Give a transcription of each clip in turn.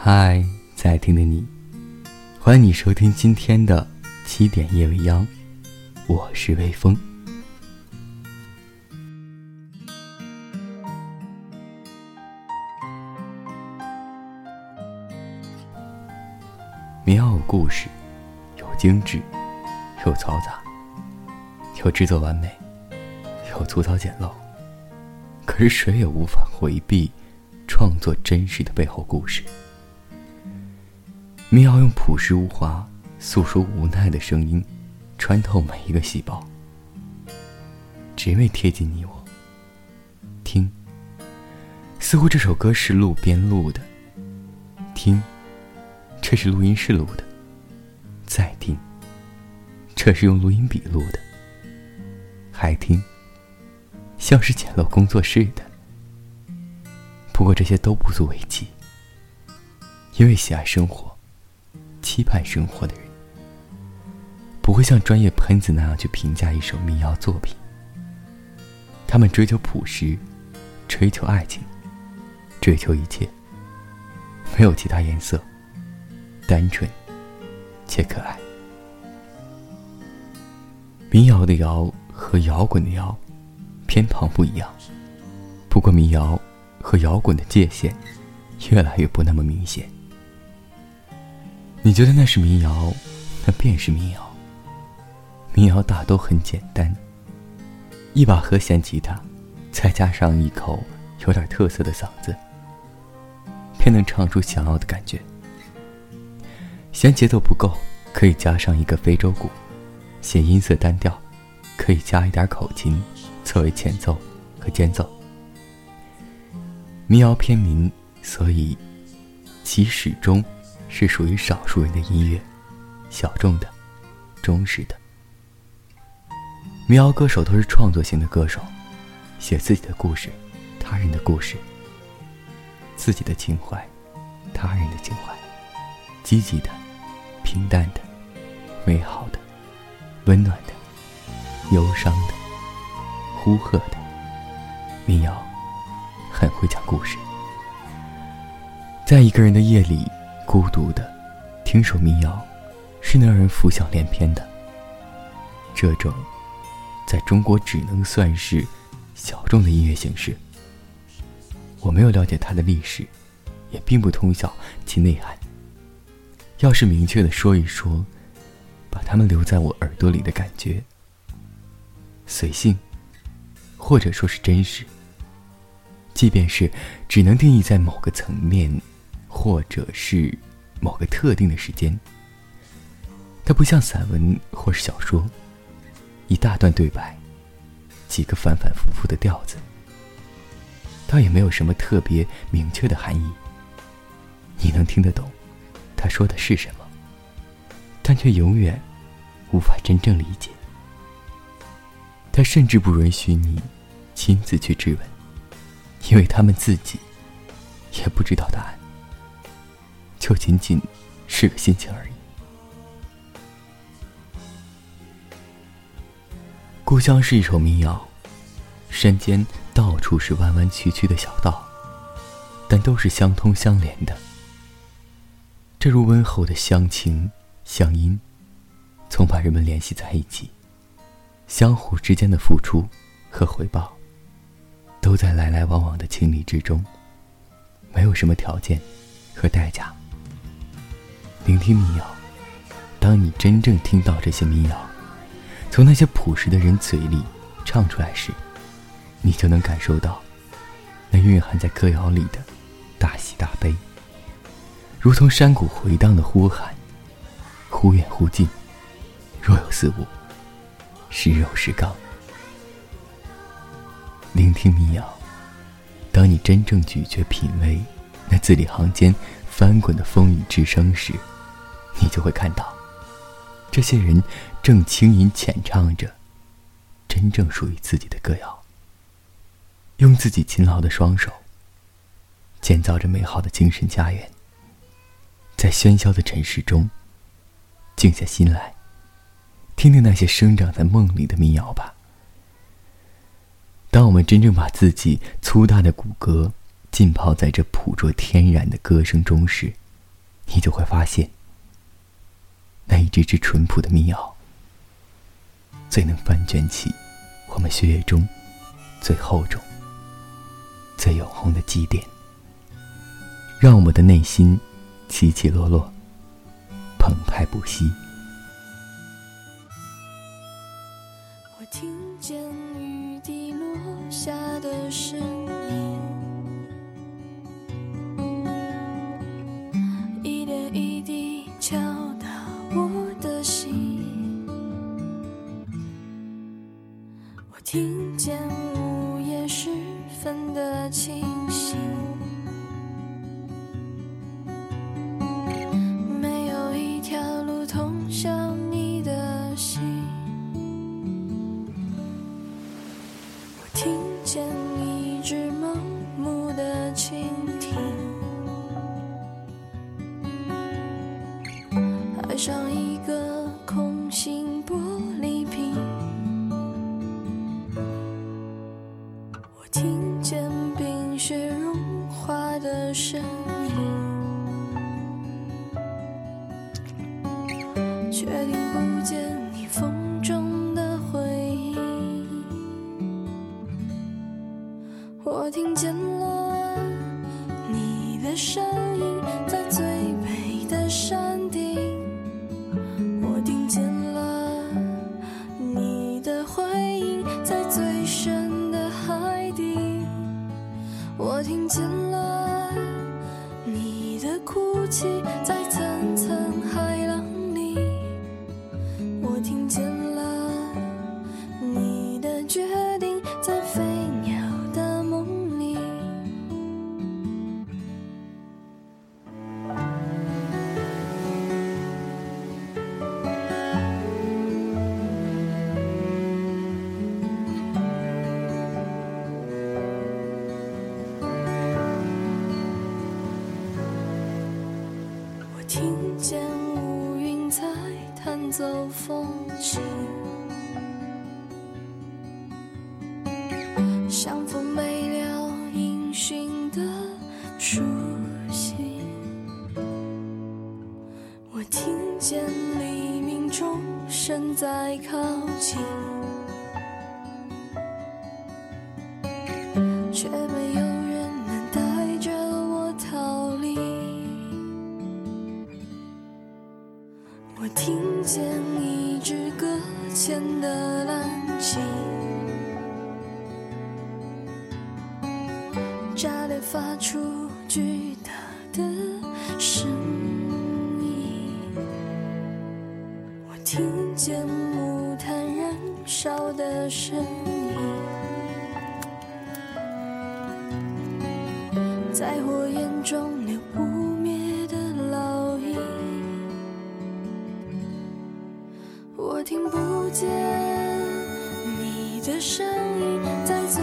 嗨，在听的你，欢迎你收听今天的七点夜未央，我是微风。民谣有故事，有精致，有嘈杂，有制作完美，有粗糙简陋。可是谁也无法回避创作真实的背后故事。民谣用朴实无华诉说无奈的声音，穿透每一个细胞，只为贴近你我。听，似乎这首歌是路边录的；听，这是录音室录的；再听，这是用录音笔录的；还听，像是简陋工作室的。不过这些都不足为奇，因为喜爱生活。期盼生活的人，不会像专业喷子那样去评价一首民谣作品。他们追求朴实，追求爱情，追求一切，没有其他颜色，单纯且可爱。民谣的谣和摇滚的摇偏旁不一样，不过民谣和摇滚的界限越来越不那么明显。你觉得那是民谣，那便是民谣。民谣大都很简单，一把和弦吉他，再加上一口有点特色的嗓子，便能唱出想要的感觉。嫌节奏不够，可以加上一个非洲鼓；嫌音色单调，可以加一点口琴作为前奏和间奏。民谣偏民，所以其始终。是属于少数人的音乐，小众的，忠实的。民谣歌手都是创作型的歌手，写自己的故事，他人的故事，自己的情怀，他人的情怀，积极的，平淡的，美好的，温暖的，忧伤的，呼喝的。民谣很会讲故事，在一个人的夜里。孤独的听首民谣，是能让人浮想联翩的。这种在中国只能算是小众的音乐形式，我没有了解它的历史，也并不通晓其内涵。要是明确的说一说，把它们留在我耳朵里的感觉，随性，或者说是真实，即便是只能定义在某个层面。或者是某个特定的时间，它不像散文或是小说，一大段对白，几个反反复复的调子，倒也没有什么特别明确的含义。你能听得懂他说的是什么，但却永远无法真正理解。他甚至不允许你亲自去质问，因为他们自己也不知道答案。就仅仅是个心情而已。故乡是一首民谣，山间到处是弯弯曲曲的小道，但都是相通相连的。正如温厚的乡情乡音，总把人们联系在一起。相互之间的付出和回报，都在来来往往的情理之中，没有什么条件和代价。聆听民谣，当你真正听到这些民谣从那些朴实的人嘴里唱出来时，你就能感受到那蕴含在歌谣里的大喜大悲，如同山谷回荡的呼喊，忽远忽近，若有似无，时柔时刚。聆听民谣，当你真正咀嚼品味那字里行间翻滚的风雨之声时。你就会看到，这些人正轻吟浅唱着真正属于自己的歌谣，用自己勤劳的双手建造着美好的精神家园。在喧嚣的尘世中，静下心来，听听那些生长在梦里的民谣吧。当我们真正把自己粗大的骨骼浸泡在这朴拙天然的歌声中时，你就会发现，那一只只淳朴的蜜袄，最能翻卷起我们血液中最厚重、最永恒的积淀，让我们的内心起起落落，澎湃不息。我听见雨滴落下的声音，一点一滴敲听听见冰雪融化的声音，却听不见你风中的回音。我听见了你的声音，在像风没了音讯的书信。我听见黎明钟声在靠近，却没有人能带着我逃离。我听见一支搁浅的蓝鲸，发出巨大的声音。我听见木炭燃烧的声音，在火焰中留不灭的烙印。我听不见你的声音，在最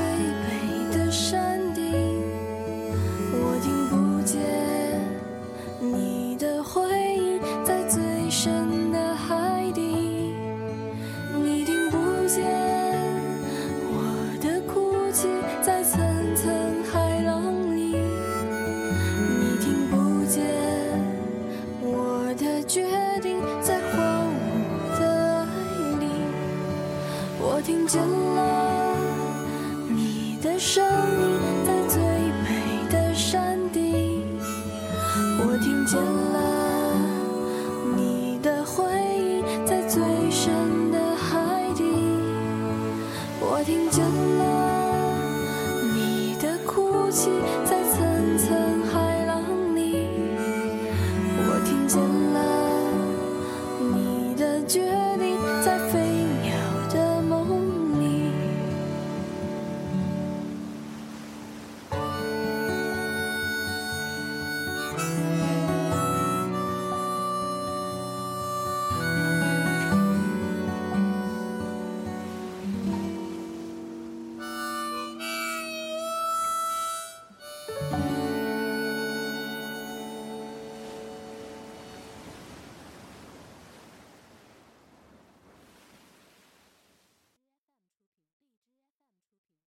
见了